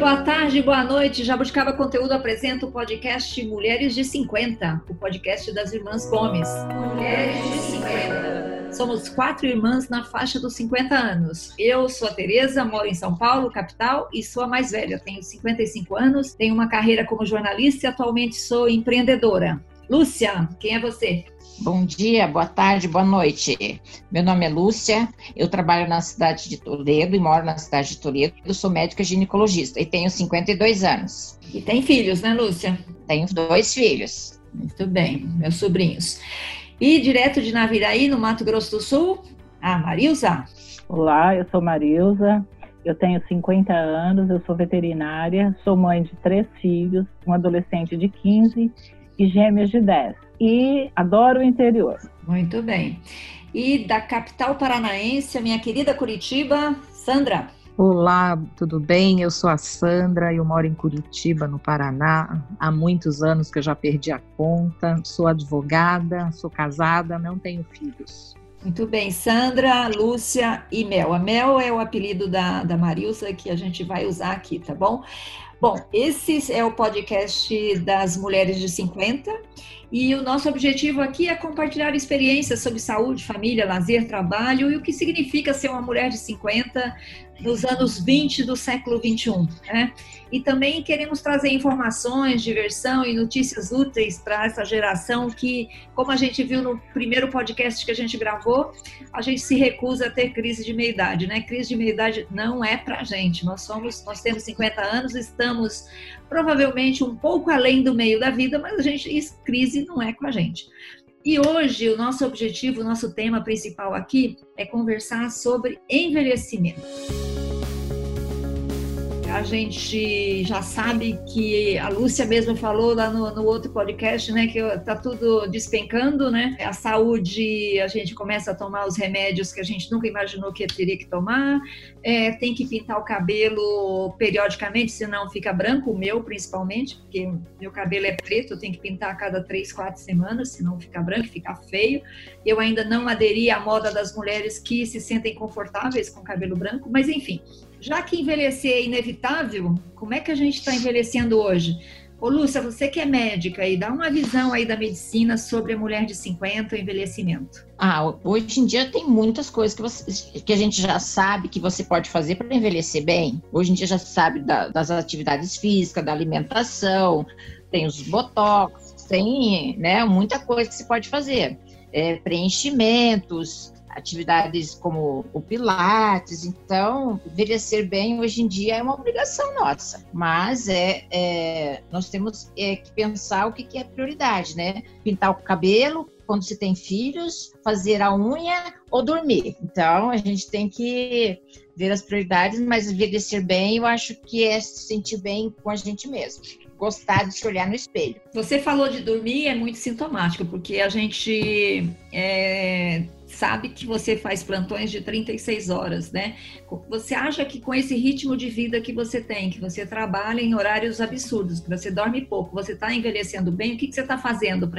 boa tarde, boa noite. Jabuticaba Conteúdo apresenta o podcast Mulheres de 50, o podcast das Irmãs Gomes. Mulheres de 50. Somos quatro irmãs na faixa dos 50 anos. Eu sou a Tereza, moro em São Paulo, capital, e sou a mais velha. Tenho 55 anos, tenho uma carreira como jornalista e atualmente sou empreendedora. Lúcia, quem é você? Bom dia, boa tarde, boa noite. Meu nome é Lúcia, eu trabalho na cidade de Toledo e moro na cidade de Toledo. Eu sou médica ginecologista e tenho 52 anos. E tem filhos, né, Lúcia? Tenho dois filhos. Muito bem, meus sobrinhos. E direto de Naviraí, no Mato Grosso do Sul, a Marilza. Olá, eu sou Marilza, eu tenho 50 anos, eu sou veterinária, sou mãe de três filhos, um adolescente de 15 e gêmeas de 10. E adoro o interior. Muito bem. E da capital paranaense, a minha querida Curitiba, Sandra. Olá, tudo bem? Eu sou a Sandra, eu moro em Curitiba, no Paraná. Há muitos anos que eu já perdi a conta. Sou advogada, sou casada, não tenho filhos. Muito bem, Sandra, Lúcia e Mel. A Mel é o apelido da, da Marilsa que a gente vai usar aqui, tá bom? Bom, esse é o podcast das Mulheres de 50 e o nosso objetivo aqui é compartilhar experiências sobre saúde, família, lazer, trabalho e o que significa ser uma mulher de 50 nos anos 20 do século 21. Né? E também queremos trazer informações, diversão e notícias úteis para essa geração que, como a gente viu no primeiro podcast que a gente gravou, a gente se recusa a ter crise de meia-idade. Né? Crise de meia-idade não é para gente. Nós, somos, nós temos 50 anos, estamos provavelmente um pouco além do meio da vida, mas a gente, crise não é com a gente. E hoje o nosso objetivo, o nosso tema principal aqui é conversar sobre envelhecimento a gente já sabe que a Lúcia mesmo falou lá no, no, outro podcast, né, que tá tudo despencando, né? A saúde, a gente começa a tomar os remédios que a gente nunca imaginou que teria que tomar, é, tem que pintar o cabelo periodicamente, senão fica branco, o meu principalmente, porque meu cabelo é preto, eu tenho que pintar a cada três, quatro semanas, senão fica branco, fica feio. Eu ainda não aderi à moda das mulheres que se sentem confortáveis com cabelo branco, mas enfim, já que envelhecer é inevitável, como é que a gente está envelhecendo hoje? Ô, Lúcia, você que é médica e dá uma visão aí da medicina sobre a mulher de 50 e envelhecimento. Ah, hoje em dia tem muitas coisas que, você, que a gente já sabe que você pode fazer para envelhecer bem. Hoje em dia já sabe da, das atividades físicas, da alimentação, tem os botox, tem né, muita coisa que você pode fazer. É, preenchimentos, atividades como o Pilates. Então, envelhecer bem hoje em dia é uma obrigação nossa, mas é, é nós temos é, que pensar o que, que é prioridade, né? Pintar o cabelo, quando se tem filhos, fazer a unha ou dormir. Então, a gente tem que ver as prioridades, mas envelhecer bem, eu acho que é se sentir bem com a gente mesmo. Gostar de se olhar no espelho. Você falou de dormir, é muito sintomático, porque a gente é, sabe que você faz plantões de 36 horas, né? Você acha que com esse ritmo de vida que você tem, que você trabalha em horários absurdos, que você dorme pouco, você está envelhecendo bem, o que, que você está fazendo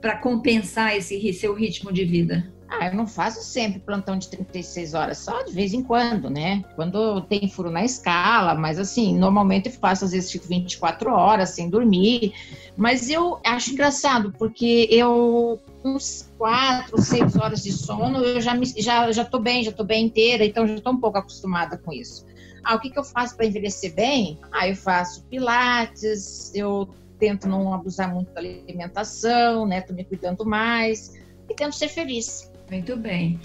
para compensar esse seu ritmo de vida? Ah, eu não faço sempre plantão de 36 horas, só de vez em quando, né? Quando tem furo na escala, mas assim, normalmente eu faço às vezes fico 24 horas sem dormir. Mas eu acho engraçado, porque eu uns 4, 6 horas de sono, eu já me, já já tô bem, já tô bem inteira, então já tô um pouco acostumada com isso. Ah, o que, que eu faço para envelhecer bem? Ah, eu faço pilates, eu tento não abusar muito da alimentação, né? Tô me cuidando mais e tento ser feliz. Muito bem.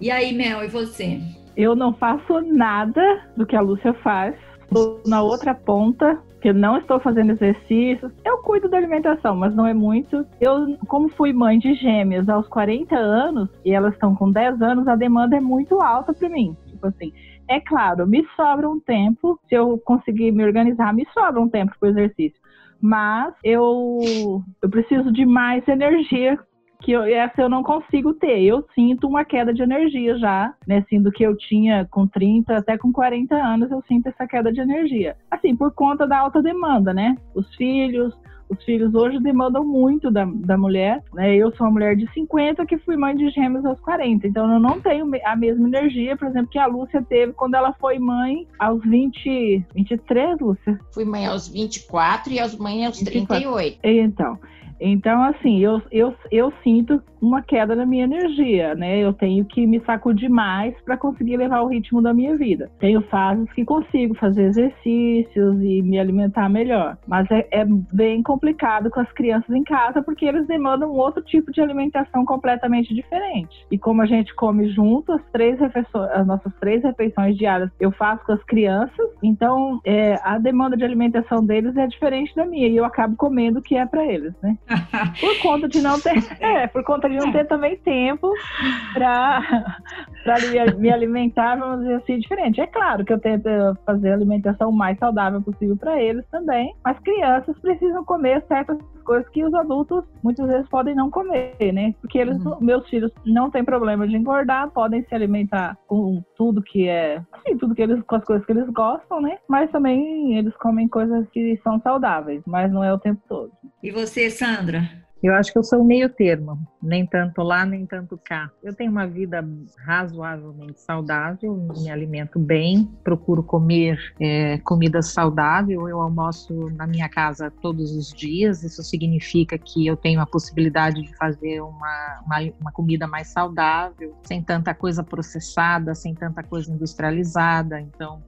E aí, Mel, e você? Eu não faço nada do que a Lúcia faz. Estou na outra ponta, que eu não estou fazendo exercícios. Eu cuido da alimentação, mas não é muito. Eu, como fui mãe de gêmeas aos 40 anos, e elas estão com 10 anos, a demanda é muito alta para mim. Tipo assim, é claro, me sobra um tempo, se eu conseguir me organizar, me sobra um tempo para o exercício. Mas eu, eu preciso de mais energia que eu, essa eu não consigo ter. Eu sinto uma queda de energia já, né? Assim, do que eu tinha com 30 até com 40 anos, eu sinto essa queda de energia. Assim, por conta da alta demanda, né? Os filhos, os filhos hoje demandam muito da, da mulher, né? Eu sou uma mulher de 50 que fui mãe de gêmeos aos 40, então eu não tenho a mesma energia, por exemplo, que a Lúcia teve quando ela foi mãe aos 20, 23, Lúcia? Fui mãe aos 24 e aos mãe aos 24. 38. Então, então, assim, eu, eu, eu sinto uma queda na minha energia, né? Eu tenho que me sacudir mais para conseguir levar o ritmo da minha vida. Tenho fases que consigo fazer exercícios e me alimentar melhor, mas é, é bem complicado com as crianças em casa porque eles demandam um outro tipo de alimentação completamente diferente. E como a gente come junto, as três refeições, as nossas três refeições diárias eu faço com as crianças, então é, a demanda de alimentação deles é diferente da minha e eu acabo comendo o que é para eles, né? por conta de não ter, é, por conta de não ter também tempo para me alimentar, vamos dizer assim, diferente. É claro que eu tento fazer a alimentação o mais saudável possível para eles também, mas crianças precisam comer certas coisas que os adultos muitas vezes podem não comer, né? Porque eles, uhum. meus filhos não têm problema de engordar, podem se alimentar com tudo que é, assim, tudo que eles, com as coisas que eles gostam, né? Mas também eles comem coisas que são saudáveis, mas não é o tempo todo. E você, Sandra? Eu acho que eu sou meio termo, nem tanto lá, nem tanto cá. Eu tenho uma vida razoavelmente saudável, me alimento bem, procuro comer é, comida saudável. Eu almoço na minha casa todos os dias, isso significa que eu tenho a possibilidade de fazer uma, uma, uma comida mais saudável, sem tanta coisa processada, sem tanta coisa industrializada. Então,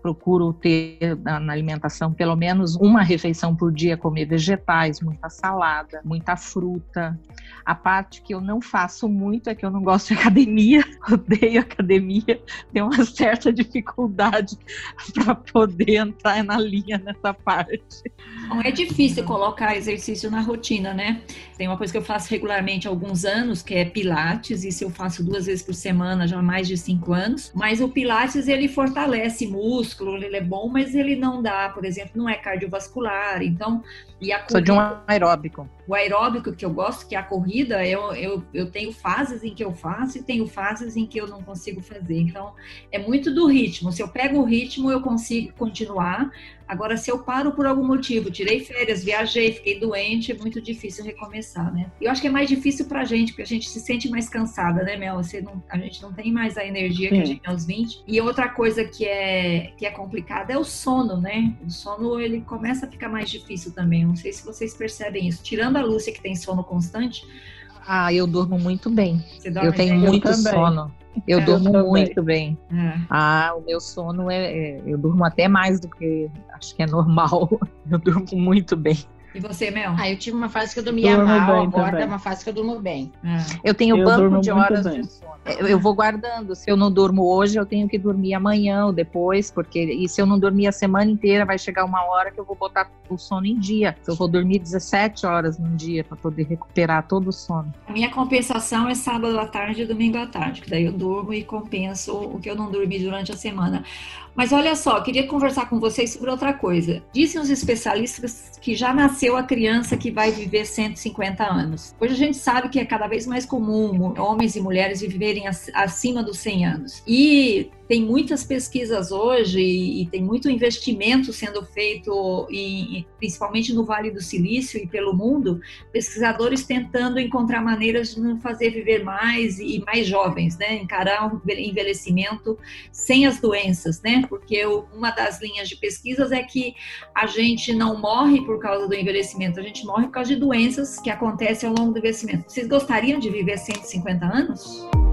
procuro ter na alimentação pelo menos uma refeição por dia, comer vegetais, muita salada, muita fruta. A parte que eu não faço muito é que eu não gosto de academia, odeio academia, tenho uma certa dificuldade para poder entrar na linha nessa parte. Não é difícil colocar exercício na rotina, né? Tem uma coisa que eu faço regularmente há alguns anos, que é Pilates, isso eu faço duas vezes por semana já há mais de cinco anos, mas o Pilates ele fortalece muito músculo, ele é bom, mas ele não dá, por exemplo, não é cardiovascular. Então, e a corrida, de um aeróbico. O aeróbico que eu gosto, que é a corrida, eu, eu, eu tenho fases em que eu faço e tenho fases em que eu não consigo fazer. Então, é muito do ritmo. Se eu pego o ritmo, eu consigo continuar. Agora, se eu paro por algum motivo, tirei férias, viajei, fiquei doente, é muito difícil recomeçar, né? Eu acho que é mais difícil pra gente, porque a gente se sente mais cansada, né, Mel? Você não, a gente não tem mais a energia Sim. que a gente tem aos 20. E outra coisa que é, que é complicada é o sono, né? O sono, ele começa a ficar mais difícil também. Não sei se vocês percebem isso. Tirando a Lúcia, que tem sono constante. Ah, eu durmo muito bem. eu tenho bem? muito eu sono. Eu é, durmo eu muito bem. É. Ah, o meu sono é, é, Eu durmo até mais do que acho que é normal. Eu durmo muito bem. E você, Mel? Ah, eu tive uma fase que eu dormia durmo mal, agora também. é uma fase que eu durmo bem. É. Eu tenho eu banco de horas bem. de sono. Eu vou guardando. Se eu não durmo hoje, eu tenho que dormir amanhã ou depois, porque e se eu não dormir a semana inteira, vai chegar uma hora que eu vou botar o sono em dia. Eu vou dormir 17 horas num dia para poder recuperar todo o sono. A minha compensação é sábado à tarde e domingo à tarde, que daí eu durmo e compenso o que eu não dormi durante a semana. Mas olha só, queria conversar com vocês sobre outra coisa. Dizem os especialistas que já nasceu a criança que vai viver 150 anos. Hoje a gente sabe que é cada vez mais comum homens e mulheres viverem acima dos 100 anos. E tem muitas pesquisas hoje e, tem muito investimento sendo feito, em, principalmente no Vale do Silício e pelo mundo, pesquisadores tentando encontrar maneiras de nos fazer viver mais e mais jovens, né? Encarar o envelhecimento sem as doenças, né? Porque uma das linhas de pesquisas é que a gente não morre por causa do envelhecimento, a gente morre por causa de doenças que acontecem ao longo do envelhecimento. Vocês gostariam de viver 150 anos?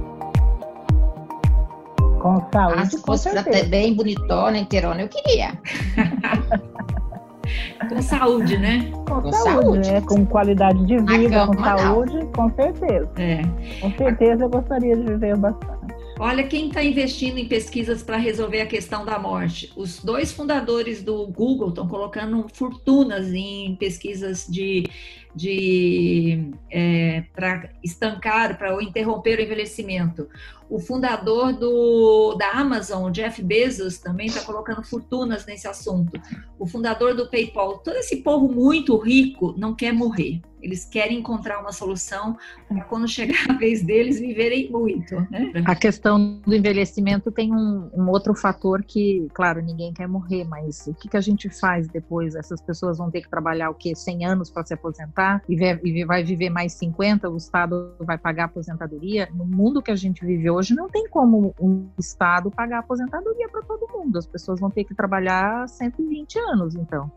Com saúde, ah, se fosse bem bonitona, inteirona, eu queria. com saúde, né? Com, com saúde, saúde, né? Com qualidade de vida, com saúde, não. com certeza. É. Com certeza eu gostaria de viver bastante. Olha quem está investindo em pesquisas para resolver a questão da morte. Os dois fundadores do Google estão colocando fortunas em pesquisas de de é, para estancar, para interromper o envelhecimento. O fundador do, da Amazon, Jeff Bezos, também está colocando fortunas nesse assunto. O fundador do PayPal, todo esse povo muito rico não quer morrer. Eles querem encontrar uma solução para quando chegar a vez deles viverem muito. Né? A questão do envelhecimento tem um, um, outro fator que, claro, ninguém quer morrer, mas o que, que a gente faz depois? Essas pessoas vão ter que trabalhar o quê? 100 anos para se aposentar e, vai viver mais 50, o Estado vai pagar a aposentadoria? No mundo que a gente vive hoje, não tem como um Estado pagar a aposentadoria para todo mundo. As pessoas vão ter que trabalhar 120 anos, então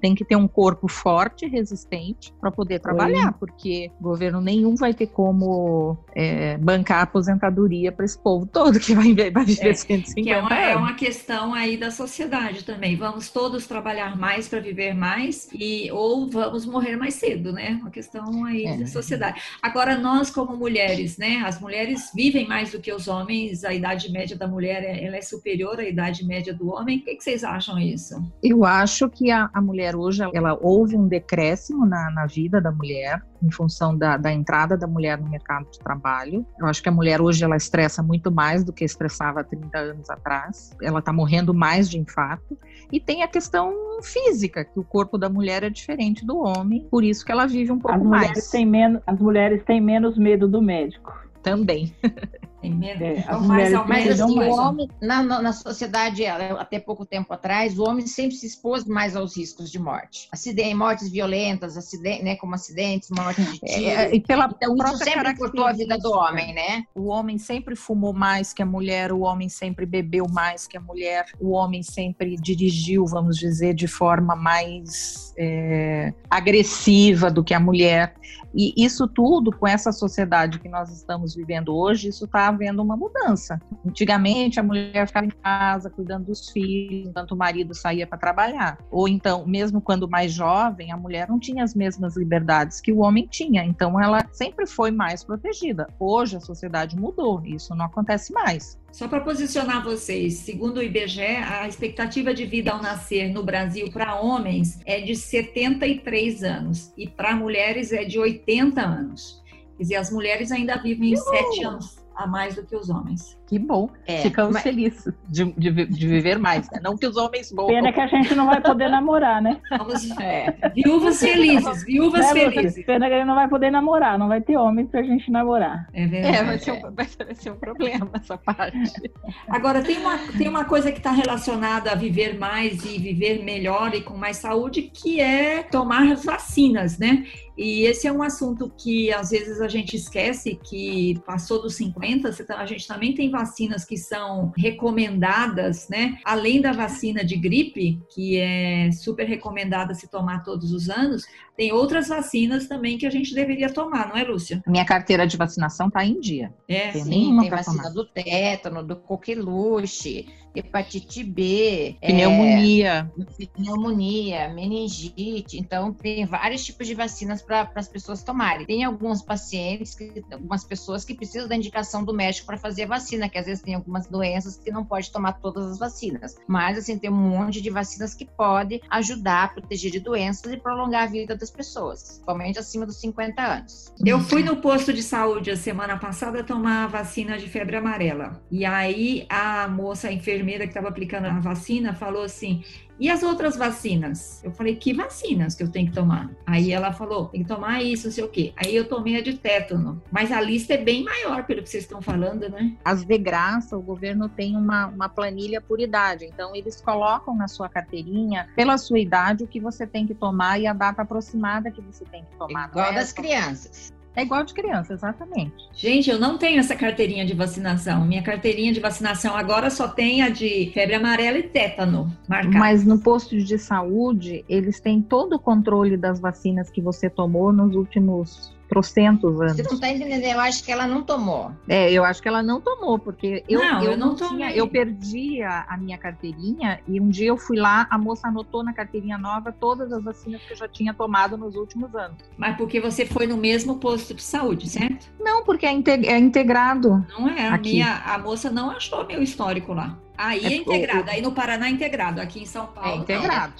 tem que ter um corpo forte, resistente, para poder trabalhar, Oi. porque governo nenhum vai ter como é, bancar a aposentadoria para esse povo todo que vai, vai viver é, 150 que é uma, é anos. É uma questão aí da sociedade também. Vamos todos trabalhar mais para viver mais e ou vamos morrer mais cedo, né? Uma questão aí é. da sociedade. Agora nós como mulheres, né? As mulheres vivem mais do que os homens. A idade média da mulher é, ela é superior à idade média do homem. O que, que vocês acham isso? Eu acho que a, a mulher mulher hoje, ela houve um decréscimo na, na vida da mulher em função da, da, entrada da mulher no mercado de trabalho. Eu acho que a mulher hoje ela estressa muito mais do que estressava 30 anos atrás. Ela está morrendo mais de infarto. E tem a questão física, que o corpo da mulher é diferente do homem, por isso que ela vive um pouco as mais. Têm menos, as mulheres têm menos medo do médico. Também. Tem medo. É, então, mas assim, o homem, na, na sociedade, até pouco tempo atrás, o homem sempre se expôs mais aos riscos de morte. Acidentes, mortes violentas, acidentes, né, como acidentes, mortes de tiro. É, e pela então, isso sempre cortou a vida do homem, né? O homem sempre fumou mais que a mulher, o homem sempre bebeu mais que a mulher, o homem sempre dirigiu, vamos dizer, de forma mais é, agressiva do que a mulher. E isso tudo, com essa sociedade que nós estamos vivendo hoje, isso está havendo uma mudança. Antigamente, a mulher ficava em casa cuidando dos filhos, enquanto o marido saía para trabalhar. Ou então, mesmo quando mais jovem, a mulher não tinha as mesmas liberdades que o homem tinha. Então, ela sempre foi mais protegida. Hoje, a sociedade mudou, isso não acontece mais. Só para posicionar vocês, segundo o IBGE, a expectativa de vida ao nascer no Brasil para homens é de 73 anos e para mulheres é de 80 anos. Quer dizer, as mulheres ainda vivem 7 anos a mais do que os homens. Que bom. É, Ficamos mas... felizes de, de, de, viver mais. Né? Não que os homens morram. Pena que a gente não vai poder namorar, né? Vamos, é. Viúvas felizes, viúvas é, felizes. Pena que a gente não vai poder namorar, não vai ter homem pra gente namorar. É verdade. É, vai ser, um, vai ser um problema essa parte. Agora, tem uma, tem uma coisa que está relacionada a viver mais e viver melhor e com mais saúde, que é tomar vacinas, né? E esse é um assunto que às vezes a gente esquece que passou dos 50, tá, a gente também tem vacinas que são recomendadas, né? Além da vacina de gripe, que é super recomendada se tomar todos os anos, tem outras vacinas também que a gente deveria tomar, não é, Lúcia? Minha carteira de vacinação está em dia. É, tem sim, tem vacina tomar. do tétano, do coqueluche, hepatite B, pneumonia, é, pneumonia, meningite. Então, tem vários tipos de vacinas para as pessoas tomarem. Tem alguns pacientes, que, algumas pessoas que precisam da indicação do médico para fazer a vacina, que às vezes tem algumas doenças que não pode tomar todas as vacinas. Mas, assim, tem um monte de vacinas que pode ajudar a proteger de doenças e prolongar a vida das pessoas, principalmente acima dos 50 anos. Eu fui no posto de saúde a semana passada tomar a vacina de febre amarela. E aí a moça, a enfermeira que estava aplicando a vacina, falou assim: e as outras vacinas? Eu falei, que vacinas que eu tenho que tomar? Aí ela falou, tem que tomar isso, não sei o quê. Aí eu tomei a de tétano. Mas a lista é bem maior, pelo que vocês estão falando, né? As de graça, o governo tem uma, uma planilha por idade. Então, eles colocam na sua carteirinha, pela sua idade, o que você tem que tomar e a data aproximada que você tem que tomar. Igual é das crianças. É igual de criança, exatamente. Gente, eu não tenho essa carteirinha de vacinação. Minha carteirinha de vacinação agora só tem a de febre amarela e tétano marcado. Mas no posto de saúde, eles têm todo o controle das vacinas que você tomou nos últimos trocentos anos. Você não está entendendo, eu acho que ela não tomou. É, eu acho que ela não tomou, porque eu não, eu, eu não, tinha, eu perdi a, a, minha carteirinha e um dia eu fui lá, a moça anotou na carteirinha nova todas as vacinas que eu já tinha tomado nos últimos anos. Mas porque você foi no mesmo posto de saúde, certo? Não, porque é, é integrado. Não é, a aqui. minha, a moça não achou meu histórico lá. Aí é, é integrado, o, aí no Paraná é integrado, aqui em São Paulo. É integrado.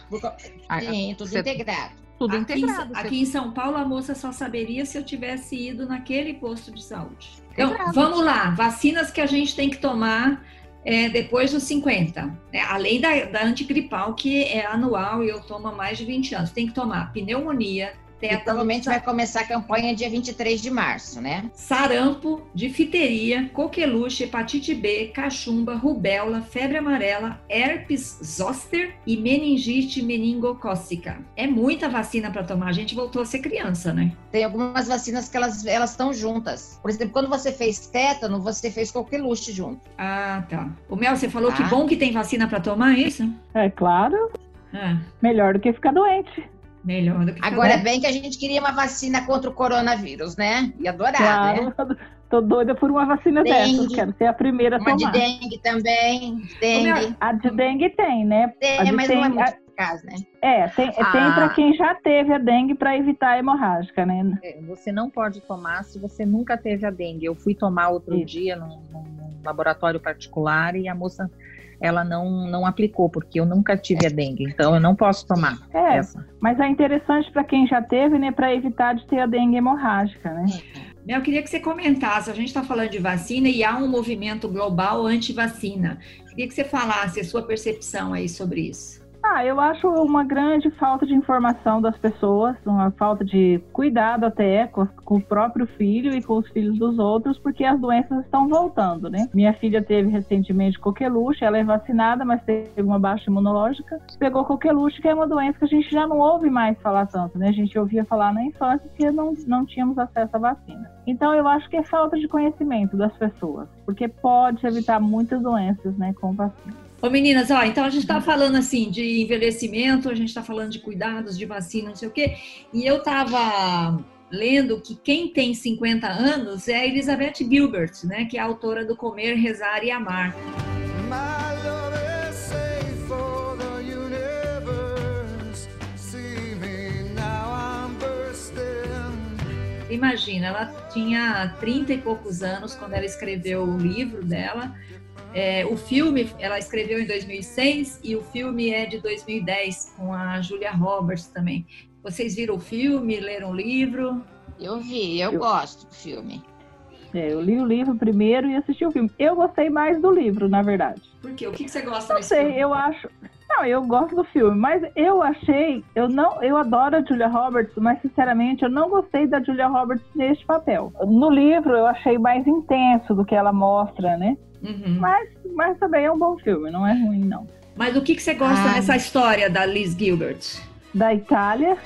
É. Sim, tudo você, integrado tudo aqui integrado. Em, aqui em São Paulo, a moça só saberia se eu tivesse ido naquele posto de saúde. Então, vamos lá. Vacinas que a gente tem que tomar é, depois dos 50. Né? Além da, da antigripal, que é anual e eu tomo há mais de 20 anos. Tem que tomar pneumonia, tétano, provavelmente vai começar a campanha dia 23 de março, né? sarampo, difteria, coqueluche, hepatite B, cachumba, rubéola, febre amarela, herpes zoster e meningite meningocócica. É muita vacina para tomar. A gente voltou a ser criança, né? Tem algumas vacinas que elas elas estão juntas. Por exemplo, quando você fez tétano, você fez coqueluche junto. Ah, tá. O Mel, você falou Tá. que bom que tem vacina para tomar, é isso? É claro, Ah, melhor do que ficar doente. Melhor do que Agora, é bem que a gente queria uma vacina contra o coronavírus, né? E adorar, né? Claro. Tô doida por uma vacina Dengue. dessas. Quero ser a primeira a Uma de tomar. dengue também, dengue. A de dengue tem, né? A Tem, de mas não é muito eficaz, né? É, tem, tem Ah. para quem já teve a dengue para evitar a hemorrágica, né? É, Você não pode tomar se você nunca teve a dengue. Eu fui tomar outro Isso. dia num, num laboratório particular e a moça ela não, não aplicou, porque eu nunca tive a dengue, então eu não posso tomar É, essa. mas é interessante para quem já teve, né? Para evitar de ter a dengue hemorrágica, né? Mel, eu queria que você comentasse. A gente está falando de vacina e há um movimento global anti-vacina. Queria que você falasse a sua percepção aí sobre isso. Ah, eu acho uma grande falta de informação das pessoas, uma falta de cuidado até com, com o próprio filho e com os filhos dos outros, porque as doenças estão voltando, né? Minha filha teve recentemente coqueluche, ela é vacinada, mas teve uma baixa imunológica, pegou coqueluche, que é uma doença que a gente já não ouve mais falar tanto, né? A gente ouvia falar na infância porque não, não tínhamos acesso à vacina. Então eu acho que é falta de conhecimento das pessoas, porque pode evitar muitas doenças, né, com vacina. Ô meninas, ó, então a gente está falando assim de envelhecimento, a gente está falando de cuidados, de vacina, não sei o quê, e eu estava lendo que quem tem 50 anos é a Elizabeth Gilbert, né, que é autora do Comer, Rezar e Amar. Imagina, ela tinha 30 e poucos anos quando ela escreveu o livro dela. É, o filme ela escreveu em 2006 e o filme é de 2010 com a Julia Roberts também. Vocês viram o filme, leram o livro? Eu vi, eu, Eu- gosto do filme. É, eu li o livro primeiro e assisti o filme. Eu gostei mais do livro, na verdade. Por quê? O que que você gosta Não sei, filme? eu acho. Não, eu gosto do filme, mas eu achei, eu não, eu adoro a Julia Roberts, mas sinceramente eu não gostei da Julia Roberts neste papel. No livro eu achei mais intenso do que ela mostra, né? Uhum. Mas, mas também é um bom filme, não é ruim não. Mas o que, que você gosta Ah. dessa história da Liz Gilbert? Da Itália,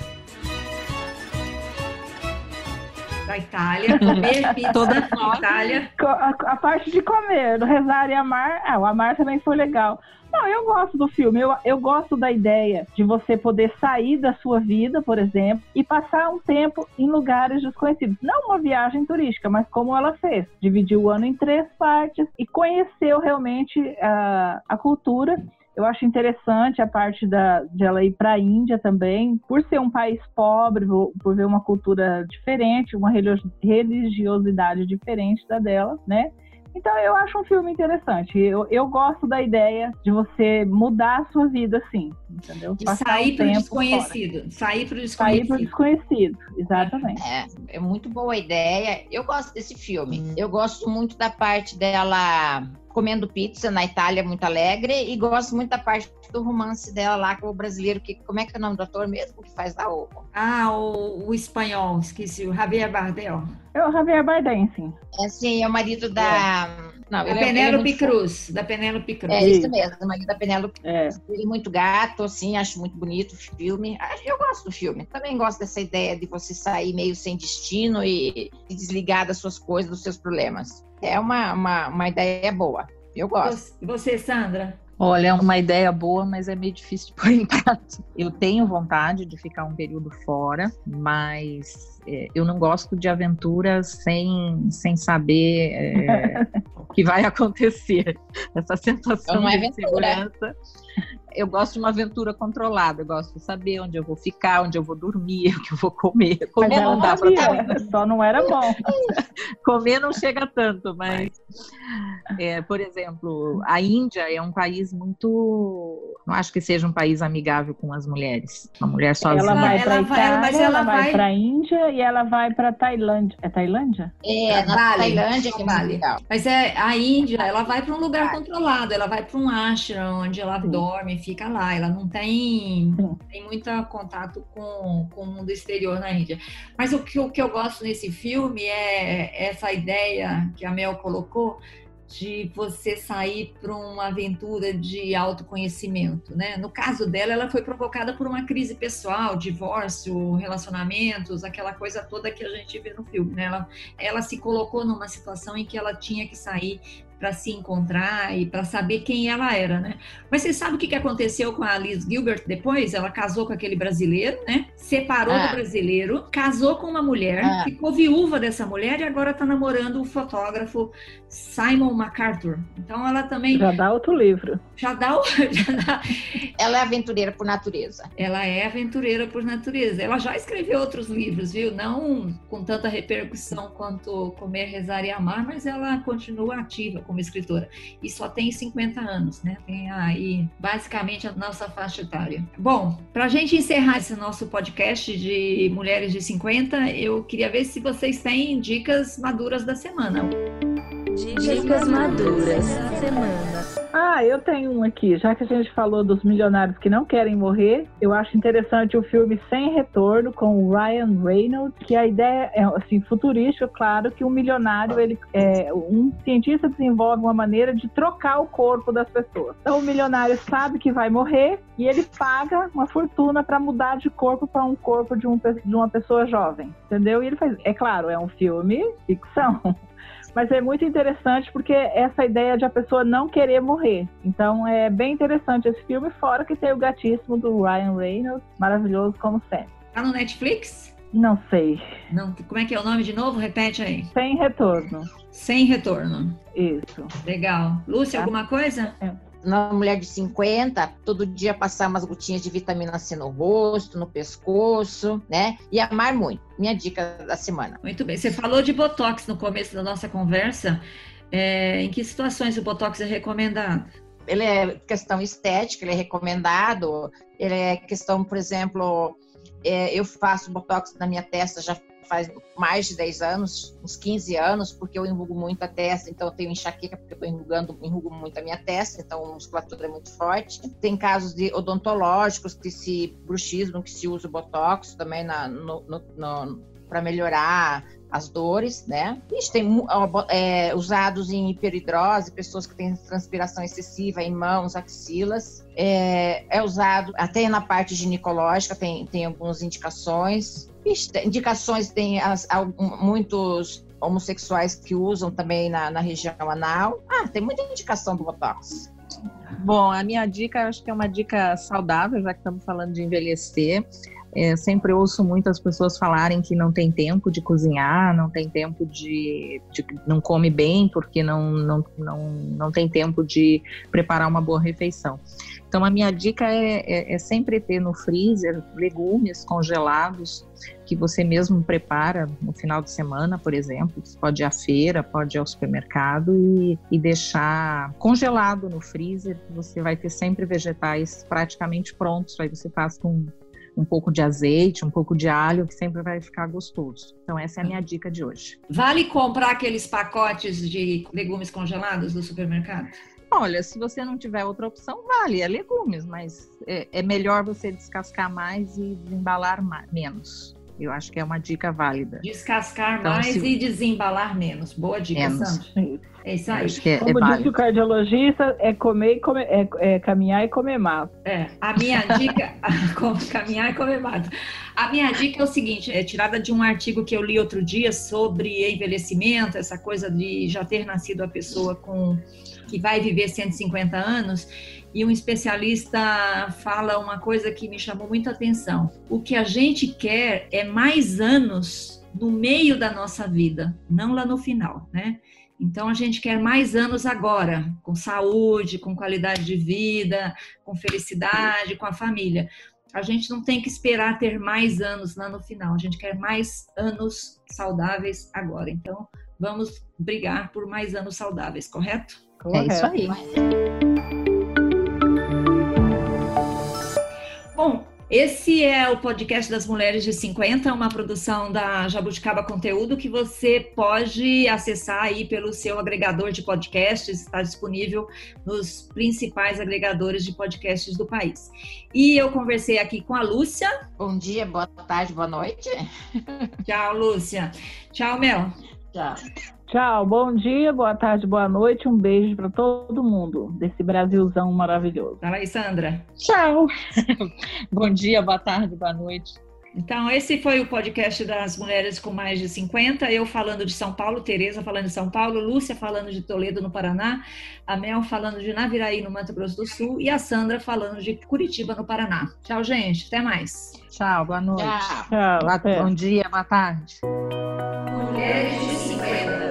Da Itália, comer pizza Todas na nós. Itália. a, a parte de comer, do rezar e amar, ah, o amar também foi legal. Não, eu gosto do filme, eu, eu gosto da ideia de você poder sair da sua vida, por exemplo, e passar um tempo em lugares desconhecidos. Não uma viagem turística, mas como ela fez. Dividiu o ano em três partes e conheceu realmente a, a cultura. Eu acho interessante a parte da, de ela ir para a Índia também, por ser um país pobre, por ver uma cultura diferente, uma religiosidade diferente da dela, né? Então eu acho um filme interessante. Eu, eu gosto da ideia de você mudar a sua vida assim, entendeu? De Passar sair um para o tempo desconhecido. Sair para o fora. Sair para o desconhecido. desconhecido, exatamente. É, é muito boa a ideia. Eu gosto desse filme. Hum. Eu gosto muito da parte dela comendo pizza na Itália, muito alegre, e gosto muito da parte do romance dela lá com o brasileiro, que como é que é o nome do ator mesmo que faz lá o Ah, o, o espanhol, esqueci, o Javier Bardem. É o Javier Bardem, sim. é, assim, é o marido da não, Da é- ele é Penélope muito fofo. Cruz. Da Penélope Cruz. É isso mesmo, o marido da Penélope É. Ele é muito gato, assim, acho muito bonito o filme. Ah, Eu gosto do filme. Também gosto dessa ideia de você sair meio sem destino e se desligar das suas coisas, dos seus problemas. É uma, uma, uma ideia boa. Eu gosto. E você, Sandra? Olha, é uma ideia boa, mas é meio difícil de pôr em prática. Eu tenho vontade de ficar um período fora, mas é, eu não gosto de aventuras sem, sem saber é, o que vai acontecer. Essa sensação é de segurança. Eu gosto de uma aventura controlada. Eu gosto de saber onde eu vou ficar, onde eu vou dormir, o que eu vou comer. Comer não dá para só não era bom. comer não chega tanto, mas, é, por exemplo, a Índia é um país muito. Não acho que seja um país amigável com as mulheres. Uma mulher sozinha. Ela vai para Itália, mas ela, ela vai vai- para Índia e ela vai para Tailândia. É Tailândia? É, na Vale. Tailândia, que é Vale. legal. Mas é a Índia, ela vai para um lugar controlado, ela vai para um ashram onde ela dorme, fica lá, ela não tem, Sim. tem muito contato com, com o mundo exterior na Índia. Mas o que, o que eu gosto nesse filme é essa ideia que a Mel colocou de você sair para uma aventura de autoconhecimento, né? No caso dela, ela foi provocada por uma crise pessoal, divórcio, relacionamentos, aquela coisa toda que a gente vê no filme, né? Ela, ela se colocou numa situação em que ela tinha que sair para se encontrar e para saber quem ela era, né? Mas você sabe o que que aconteceu com a Liz Gilbert depois? Ela casou com aquele brasileiro, né? Separou Ah. do brasileiro, casou com uma mulher, Ah. ficou viúva dessa mulher e agora está namorando o fotógrafo Simon MacArthur. Então ela também Já dá outro livro. já dá, o, já dá Ela é aventureira por natureza. ela é aventureira por natureza. Ela já escreveu outros livros, viu? Não com tanta repercussão quanto Comer, Rezar e Amar, mas ela continua ativa como escritora. E só tem 50 anos, né? Tem aí basicamente a nossa faixa etária. Bom, para a gente encerrar esse nosso podcast de Mulheres de 50, eu queria ver se vocês têm dicas maduras da semana. Dicas maduras da semana. Ah, eu tenho um aqui. Já que a gente falou dos milionários que não querem morrer, eu acho interessante o filme Sem Retorno com o Ryan Reynolds, que a ideia é assim futurística, claro, que um milionário, ele é um cientista desenvolve uma maneira de trocar o corpo das pessoas. Então o milionário sabe que vai morrer e ele paga uma fortuna para mudar de corpo para um corpo de, um, de uma pessoa jovem, entendeu? E ele faz, é claro, é um filme ficção. Mas é muito interessante porque essa ideia de a pessoa não querer morrer. Então é bem interessante esse filme, fora que tem o gatíssimo do Ryan Reynolds, maravilhoso como sempre. Tá no Netflix? Não sei. Não, como é que é o nome de novo? Repete aí. Sem retorno. Sem retorno. Isso. Legal. Lúcia, Tá. alguma coisa? Uma mulher de 50, todo dia passar umas gotinhas de vitamina C no rosto, no pescoço, né? E amar muito. Minha dica da semana. Muito bem. Você falou de Botox no começo da nossa conversa. É, em que situações o Botox é recomendado? Ele é questão estética, ele é recomendado. Ele é questão, por exemplo, é, eu faço botox na minha testa já faz mais de 10 anos, uns 15 anos, porque eu enrugo muito a testa, então eu tenho enxaqueca porque eu estou enrugando, enrugo muito a minha testa, então a musculatura é muito forte. Tem casos de odontológicos, que se bruxismo, que se usa o botox também na, no, no, no para melhorar as dores, né? Ixi, tem é, usados em hiperidrose, pessoas que têm transpiração excessiva em mãos, axilas. É, é usado até na parte ginecológica, tem, tem algumas indicações. Tem indicações tem as, muitos homossexuais que usam também na, na região anal. Ah, tem muita indicação do Botox. Bom, a minha dica, acho que é uma dica saudável, já que estamos falando de envelhecer. É, sempre ouço muitas pessoas falarem que não tem tempo de cozinhar, não tem tempo de, de não come bem porque não, não, não, não tem tempo de preparar uma boa refeição. Então a minha dica é, é, é sempre ter no freezer legumes congelados que você mesmo prepara no final de semana, por exemplo. Você pode ir à feira, pode ir ao supermercado e, e deixar congelado no freezer. Você vai ter sempre vegetais praticamente prontos. Aí você faz com um pouco de azeite, um pouco de alho, que sempre vai ficar gostoso. Então essa é a minha dica de hoje. Vale comprar aqueles pacotes de legumes congelados do supermercado? Olha, se você não tiver outra opção, vale, é legumes, mas é, é melhor você descascar mais e desembalar ma- menos. Eu acho que é uma dica válida. Descascar Então, mais se- e desembalar menos. Boa dica, Menos. Sandra. É isso aí. acho que é, é Como disse válido. o cardiologista, é comer e comer, é, é caminhar e comer massa. É, a minha dica, caminhar e comer mato. A minha dica é o seguinte, é tirada de um artigo que eu li outro dia sobre envelhecimento, essa coisa de já ter nascido a pessoa com que vai viver 150 anos, e um especialista fala uma coisa que me chamou muita atenção. O que a gente quer é mais anos no meio da nossa vida, não lá no final, né? Então a gente quer mais anos agora, com saúde, com qualidade de vida, com felicidade, com a família. A gente não tem que esperar ter mais anos lá no final, a gente quer mais anos saudáveis agora. Então vamos brigar por mais anos saudáveis, correto? É isso aí. Bom, esse é o podcast das Mulheres de 50, uma produção da Jabuticaba Conteúdo que você pode acessar aí pelo seu agregador de podcasts, está disponível nos principais agregadores de podcasts do país. E eu conversei aqui com a Lúcia. Bom dia, boa tarde, boa noite. Tchau, Lúcia. Tchau, Mel. Tchau. Tchau, bom dia, boa tarde, boa noite. Um beijo para todo mundo desse Brasilzão maravilhoso. Fala aí, Sandra. Tchau. Bom dia, boa tarde, boa noite. Então, esse foi o podcast das mulheres com mais de 50. Eu falando de São Paulo, Tereza falando de São Paulo, Lúcia falando de Toledo, no Paraná, a Mel falando de Naviraí, no Mato Grosso do Sul, e a Sandra falando de Curitiba, no Paraná. Tchau, gente. Até mais. Tchau, boa noite. Tchau. Tchau. Bom dia, boa tarde. Mulheres de